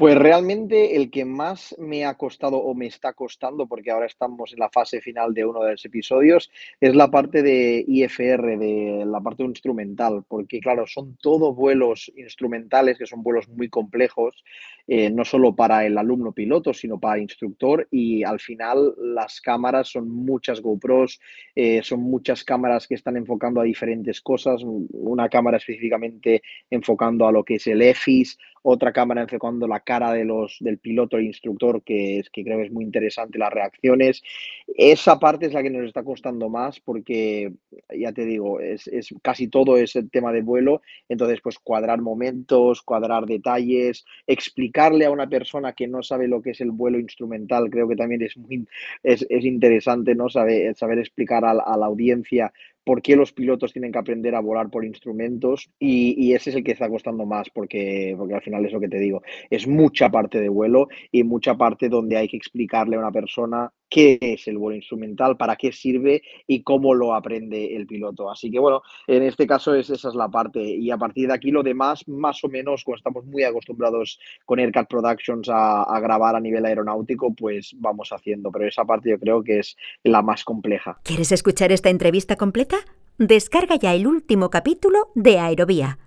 Pues realmente el que más me ha costado o me está costando, porque ahora estamos en la fase final de uno de los episodios, es la parte de IFR, de la parte instrumental, porque claro, son todos vuelos instrumentales, que son vuelos muy complejos, eh, no solo para el alumno piloto, sino para el instructor, y al final las cámaras son muchas GoPros, eh, son muchas cámaras que están enfocando a diferentes cosas, una cámara específicamente enfocando a lo que es el EFIS, otra cámara enfocando la cara de los, del piloto e instructor, que, es, que creo que es muy interesante las reacciones. Esa parte es la que nos está costando más porque, ya te digo, es, es casi todo es el tema de vuelo, entonces pues cuadrar momentos, cuadrar detalles, explicarle a una persona que no sabe lo que es el vuelo instrumental, creo que también es muy es, es interesante, ¿no? Saber, saber explicar a, a la audiencia por qué los pilotos tienen que aprender a volar por instrumentos y, y, ese es el que está costando más porque, porque al final es lo que te digo, es mucha parte de vuelo y mucha parte donde hay que explicarle a una persona qué es el vuelo instrumental, para qué sirve y cómo lo aprende el piloto. Así que bueno, en este caso es, esa es la parte y a partir de aquí lo demás, más o menos, como estamos muy acostumbrados con Aircat Productions a, a grabar a nivel aeronáutico, pues vamos haciendo, pero esa parte yo creo que es la más compleja. ¿Quieres escuchar esta entrevista completa? Descarga ya el último capítulo de Aerovía